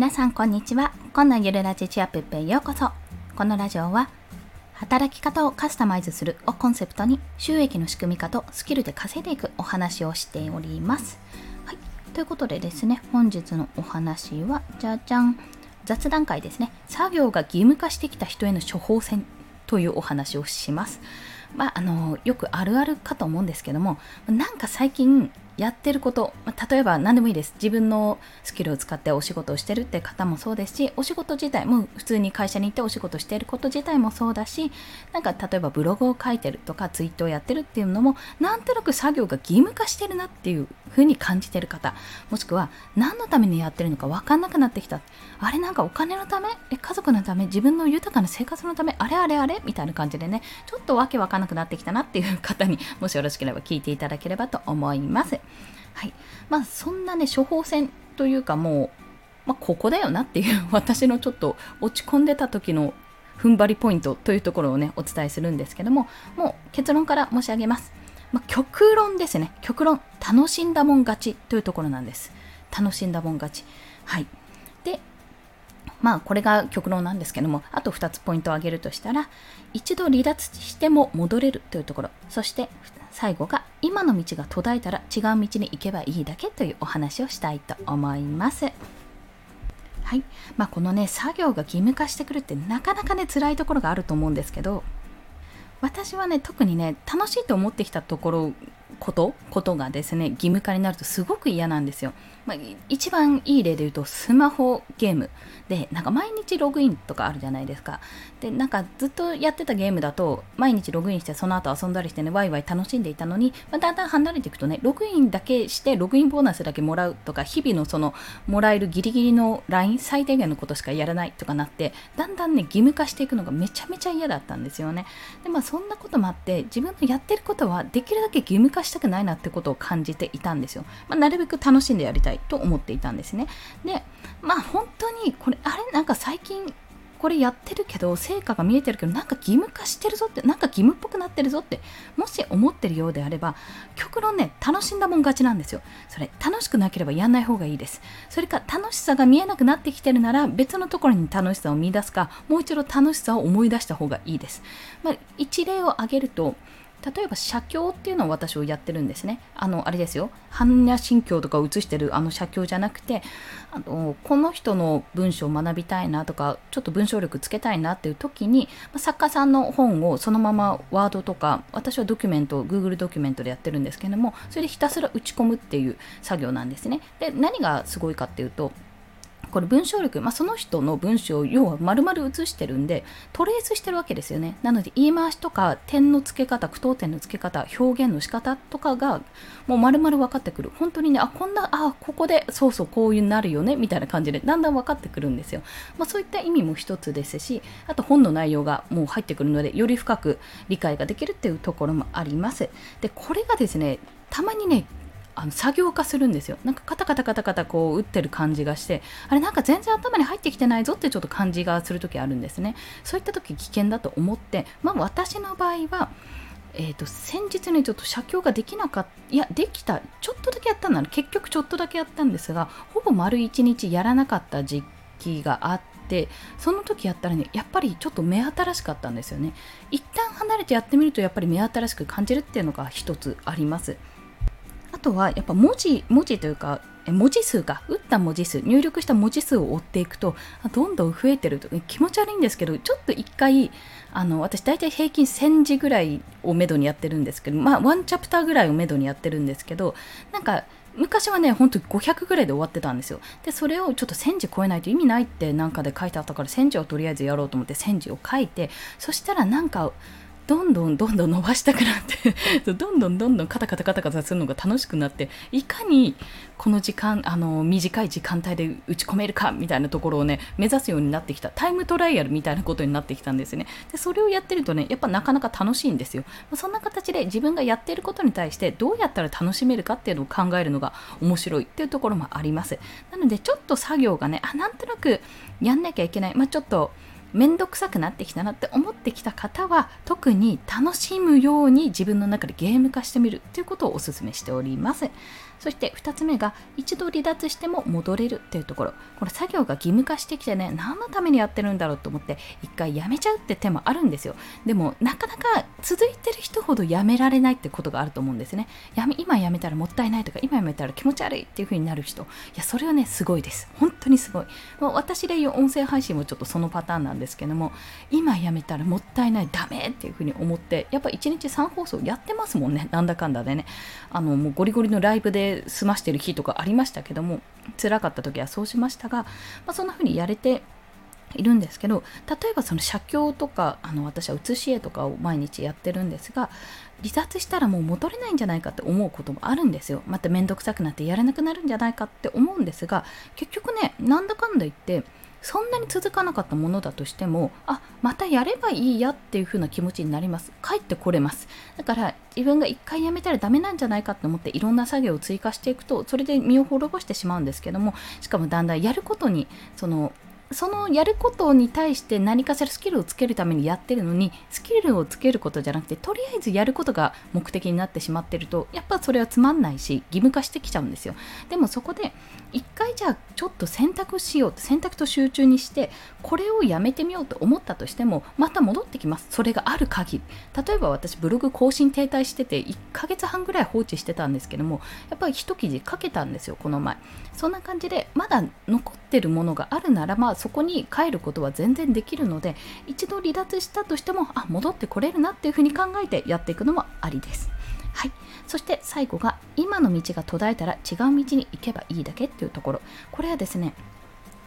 皆さんこんにちは。今のゆるラジチアップへようこそ。このラジオは働き方をカスタマイズするをコンセプトに収益の仕組み化とスキルで稼いでいくお話をしております。はい。ということでですね本日のお話はじゃじゃん。雑談会ですね。作業が義務化してきた人への処方箋というお話をします。まあ、あのよくあるあるかと思うんですけどもなんか最近やってること、ま、例えば何でもいいです。自分のスキルを使ってお仕事をしてるって方もそうですし、お仕事自体も普通に会社に行ってお仕事してること自体もそうだし、なんか例えばブログを書いてるとかツイートをやってるっていうのも、なんとなく作業が義務化してるなっていう風に感じてる方、もしくは何のためにやってるのか分かんなくなってきた。あれなんかお金のため？え家族のため？自分の豊かな生活のため？あれあれあれ？みたいな感じでね、ちょっとわけわかんなくなってきたなっていう方にもしよろしければ聞いていただければと思います。はい。まあ、そんなね、処方箋というかもう、まあ、ここだよなっていう 私のちょっと落ち込んでた時の踏ん張りポイントというところをね、お伝えするんですけども、もう結論から申し上げます。まあ、極論ですね。極論。楽しんだもん勝ちというところなんです。楽しんだもん勝ち。はい。で、まあこれが極論なんですけども、あと2つポイントを挙げるとしたら、一度離脱しても戻れるというところ、そして最後が今の道が途絶えたら違う道に行けばいいだけというお話をしたいと思います。はい。まあこのね、作業が義務化してくるってなかなかね、辛いところがあると思うんですけど、私はね、特にね、楽しいと思ってきたところことことがですね義務化になるとすごく嫌なんですよ、まあ、一番いい例で言うとスマホゲーム。でなんか毎日ログインとかあるじゃないですか。でなんかずっとやってたゲームだと毎日ログインしてその後遊んだりしてねワイワイ楽しんでいたのに、まあ、だんだん離れていくとねログインだけしてログインボーナスだけもらうとか日々のそのもらえるギリギリのライン最低限のことしかやらないとかなってだんだんね義務化していくのがめちゃめちゃ嫌だったんですよね。でまあそんなこともあって自分のやってることはできるだけ義務化したくないなってことを感じていたんですよ、まあ、なるべく楽しんでやりたいと思っていたんですね。でまあ本当にこれあれなんか最近これやってるけど成果が見えてるけどなんか義務化してるぞってなんか義務っぽくなってるぞってもし思ってるようであれば極論ね楽しんだもん勝ちなんですよ。それ楽しくなければやんない方がいいです。それか楽しさが見えなくなってきてるなら別のところに楽しさを見出すかもう一度楽しさを思い出した方がいいです、まあ、一例を挙げると例えば写経っていうのを私をやってるんですね。あの、あれですよ。般若心経とかを写してるあの写経じゃなくて、あの、この人の文章を学びたいなとか、ちょっと文章力つけたいなっていう時に、作家さんの本をそのままワードとか、私はドキュメント、Google ドキュメントでやってるんですけども、それでひたすら打ち込むっていう作業なんですね。で、何がすごいかっていうと、これ文章力、まあ、その人の文章を要は丸々写してるんでトレースしてるわけですよね。なので言い回しとか点の付け方句読点の付け方表現の仕方とかがもう丸々分かってくる。本当にねあこんなあここでそうそうこういうなるよねみたいな感じでだんだん分かってくるんですよ、まあ、そういった意味も一つですしあと本の内容がもう入ってくるのでより深く理解ができるっていうところもあります。でこれがですねたまにねあの作業化するんですよ。なんかカタカタカタカタこう打ってる感じがしてあれなんか全然頭に入ってきてないぞってちょっと感じがする時あるんですね。そういった時危険だと思ってまあ私の場合はえーと、先日ねちょっと写経ができなかったいやできたちょっとだけやったんだ結局ちょっとだけやったんですがほぼ丸1日やらなかった時期があってその時やったらねやっぱりちょっと目新しかったんですよね。一旦離れてやってみるとやっぱり目新しく感じるっていうのが一つあります。とはやっぱ文字文字というか文字数が打った文字数入力した文字数を追っていくとどんどん増えてると気持ち悪いんですけどちょっと一回あの私大体平均1000字ぐらいをめどにやってるんですけどまあワンチャプターぐらいをめどにやってるんですけどなんか昔はね、ほんと500ぐらいで終わってたんですよ。で、それをちょっと1000字超えないと意味ないってなんかで書いてあったから、1000字をとりあえずやろうと思って1000字を書いて、そしたらなんかどんどんどんどん伸ばしたくなって どんどんどんどんカタカタカタカタするのが楽しくなっていかにこの時間あの短い時間帯で打ち込めるかみたいなところをね目指すようになってきたタイムトライアルみたいなことになってきたんですね。でそれをやってるとねやっぱなかなか楽しいんですよ。そんな形で自分がやっていることに対してどうやったら楽しめるかっていうのを考えるのが面白いっていうところもあります。なのでちょっと作業がねあなんとなくやんなきゃいけない。まあちょっと面倒くさくなってきたなって思ってきた方は特に楽しむように自分の中でゲーム化してみるということをお勧めしております。そして2つ目が一度離脱しても戻れるというところ。これ作業が義務化してきてね何のためにやってるんだろうと思って一回やめちゃうって手もあるんですよ。でもなかなか続いてる人ほどやめられないってことがあると思うんですね。やめ今やめたらもったいないとか今やめたら気持ち悪いっていう風になる人。いやそれはねすごいです。本当にすごい。もう私で言う音声配信もちょっとそのパターンなんですけども今やめたらもったいないダメっていうふうに思ってやっぱ1日3放送やってますもんね。なんだかんだでね。あのもうゴリゴリのライブで済ましてる日とかありましたけども辛かった時はそうしましたが、まあ、そんな風にやれているんですけど例えばその写経とかあの私は写し絵とかを毎日やってるんですが離脱したらもう戻れないんじゃないかって思うこともあるんですよ。また面倒くさくなってやれなくなるんじゃないかって思うんですが結局ねなんだかんだ言ってそんなに続かなかったものだとしてもあまたやればいいやっていう風な気持ちになります。帰ってこれます。だから自分が一回やめたらダメなんじゃないかと思っていろんな作業を追加していくとそれで身を滅ぼしてしまうんですけどもしかもだんだんやることにそのそのやることに対して何かしらスキルをつけるためにやってるのにスキルをつけることじゃなくてとりあえずやることが目的になってしまってるとやっぱそれはつまんないし義務化してきちゃうんですよ。でもそこで一回じゃあちょっと選択しよう選択と集中にしてこれをやめてみようと思ったとしてもまた戻ってきます。それがある限り。例えば私ブログ更新停滞してて1ヶ月半ぐらい放置してたんですけどもやっぱり一記事書けたんですよこの前。そんな感じでまだ残ってるものがあるならまあそこに帰ることは全然できるので一度離脱したとしてもあ戻ってこれるなっていうふうに考えてやっていくのもありです。はい、そして最後が今の道が途絶えたら違う道に行けばいいだけっていうところ。これはですね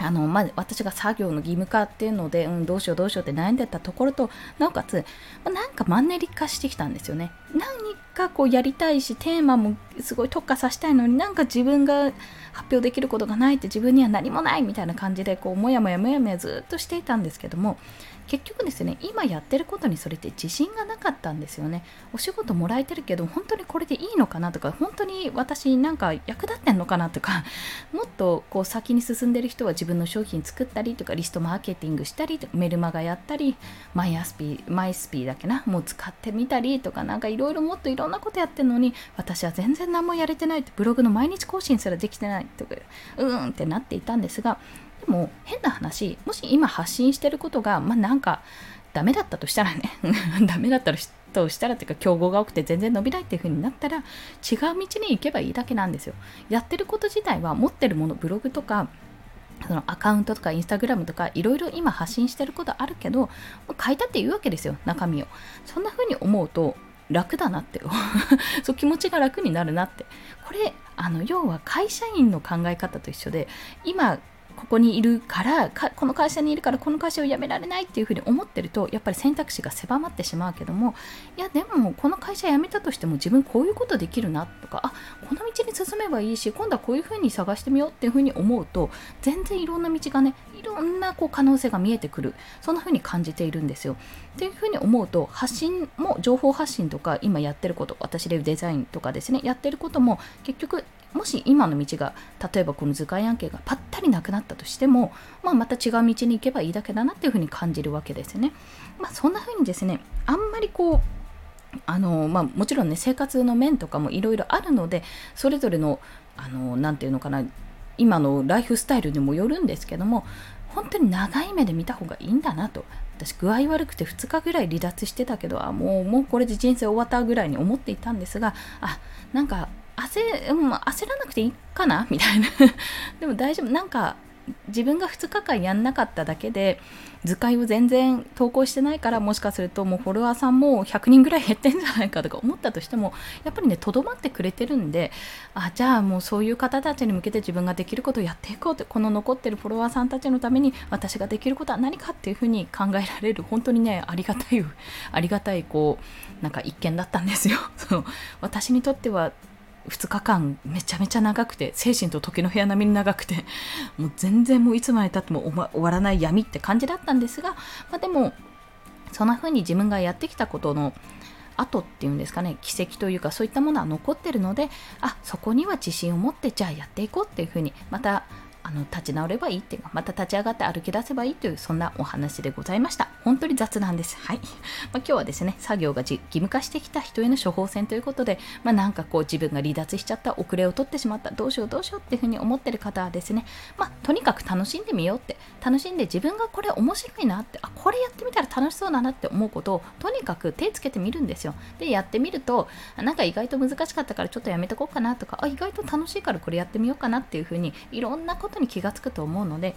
あのまあ、私が作業の義務化っていうので、うん、どうしようどうしようって悩んでたところとなおかつ、ま、なんかマンネリ化してきたんですよね。何かこうやりたいしテーマもすごい特化させたいのになんか自分が発表できることがないって自分には何もないみたいな感じでこうもやもやもやもやずっとしていたんですけども結局ですね今やってることにそれって自信がなかったんですよね。お仕事もらえてるけど本当にこれでいいのかなとか本当に私なんか役立ってんのかなとか もっとこう先に進んでる人は自分の商品作ったりとかリストマーケティングしたりメルマガやったりマイアスピーマイスピーだけなもう使ってみたりとかなんかいろいろもっといろんなことやってるのに私は全然何もやれてないってブログの毎日更新すらできてないとかうーんってなっていたんですがでも変な話もし今発信してることがまあなんかダメだったとしたらね ダメだったらとしたらっていうか競合が多くて全然伸びないっていう風になったら違う道に行けばいいだけなんですよ。やってること自体は持ってるものブログとかそのアカウントとかインスタグラムとかいろいろ今発信してることあるけど書いたって言うわけですよ中身を。そんな風に思うと楽だなって。そう気持ちが楽になるなって。これあの要は会社員の考え方と一緒で今ここにいるからこの会社にいるからこの会社を辞められないっていうふうに思ってるとやっぱり選択肢が狭まってしまうけどもいやでもこの会社辞めたとしても自分こういうことできるなとかあこの進めばいいし今度はこういうふうに探してみようっていうふうに思うと全然いろんな道がねいろんなこう可能性が見えてくるそんなふうに感じているんですよ。っていうふうに思うと発信も情報発信とか今やってること私でデザインとかですねやってることも結局もし今の道が例えばこの図解案件がパッタリなくなったとしても、まあ、また違う道に行けばいいだけだなっていうふうに感じるわけですね。まあ、そんなふうにですねあんまりこうあのまあ、もちろんね生活の面とかもいろいろあるのでそれぞれの何て言うのかな今のライフスタイルにもよるんですけども本当に長い目で見た方がいいんだなと。私具合悪くて2日ぐらい離脱してたけどあもうもうこれで人生終わったぐらいに思っていたんですがあなんか焦,、うん、焦らなくていいかなみたいな。でも大丈夫。なんか自分が2日間やんなかっただけで図解を全然投稿してないからもしかするともうフォロワーさんも100人ぐらい減ってんじゃないかとか思ったとしてもやっぱりねとどまってくれてるんであじゃあもうそういう方たちに向けて自分ができることをやっていこうってこの残ってるフォロワーさんたちのために私ができることは何かっていうふうに考えられる本当にねありがたいありがたいこうなんか一見だったんですよ。そう私にとっては2日間めちゃめちゃ長くて精神と時の部屋並みに長くて もう全然もういつまでたっても終わらない闇って感じだったんですが、まあ、でもそんな風に自分がやってきたことの後っていうんですかね奇跡というかそういったものは残ってるのであそこには自信を持ってじゃあやっていこうっていう風にまたあの立ち直ればいいっていうかまた立ち上がって歩き出せばいいというそんなお話でございました。本当に雑なんです。はい、まあ、今日はですね作業が義務化してきた人への処方箋ということで、まあ、なんかこう自分が離脱しちゃった遅れを取ってしまった。どうしようどうしようっていうふうに思ってる方はですね、まあ、とにかく楽しんでみようって。楽しんで自分がこれ面白いなって。あこれやってみたら楽しそうだなって思うことをとにかく手つけてみるんですよ。でやってみるとなんか意外と難しかったからちょっとやめとこうかなとかあ意外と楽しいからこれやってみようかなっていうふうにいろんなことに気がつくと思うので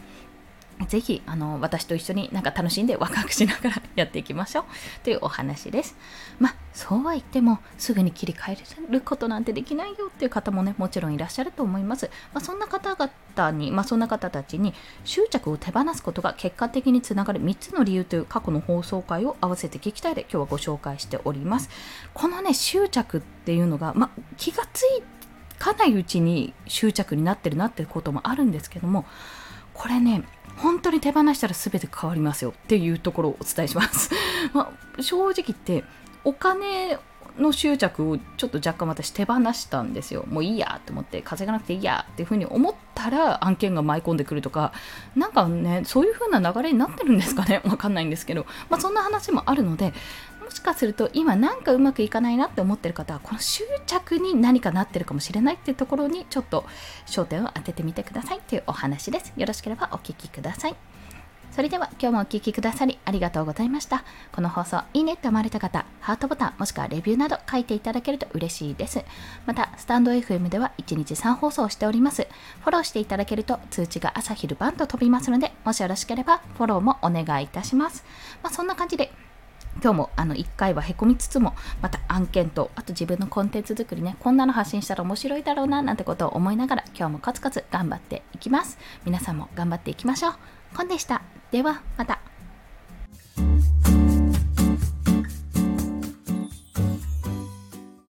ぜひあの私と一緒になんか楽しんでワクワクしながらやっていきましょうというお話です。まあそうは言ってもすぐに切り替えることなんてできないよっていう方もねもちろんいらっしゃると思います。まあ、そんな方々に、まあ、そんな方たちに執着を手放すことが結果的につながる3つの理由という過去の放送回を合わせて聞きたいで今日はご紹介しております。このね執着っていうのが、まあ、気がついかないうちに執着になってるなってこともあるんですけどもこれね本当に手放したら全て変わりますよっていうところをお伝えします。まあ、正直言ってお金の執着をちょっと若干私手放したんですよ。もういいやと思って稼がなくていいやっていうふうに思ったら案件が舞い込んでくるとかなんかねそういう風な流れになってるんですかねわかんないんですけど、まあ、そんな話もあるのでもしかすると今なんかうまくいかないなって思ってる方はこの執着に何かなってるかもしれないっていうところにちょっと焦点を当ててみてくださいというお話ですよろしければお聞きくださいそれでは今日もお聴きくださりありがとうございました。この放送いいねって思われた方、ハートボタンもしくはレビューなど書いていただけると嬉しいです。また、スタンド FM では1日3放送しております。フォローしていただけると通知が朝昼晩と飛びますので、もしよろしければフォローもお願いいたします。まあ、そんな感じで今日もあの1回はへこみつつもまた案件とあと自分のコンテンツ作りねこんなの発信したら面白いだろうななんてことを思いながら今日もコツコツ頑張っていきます。皆さんも頑張っていきましょう。コンでした。ではまた。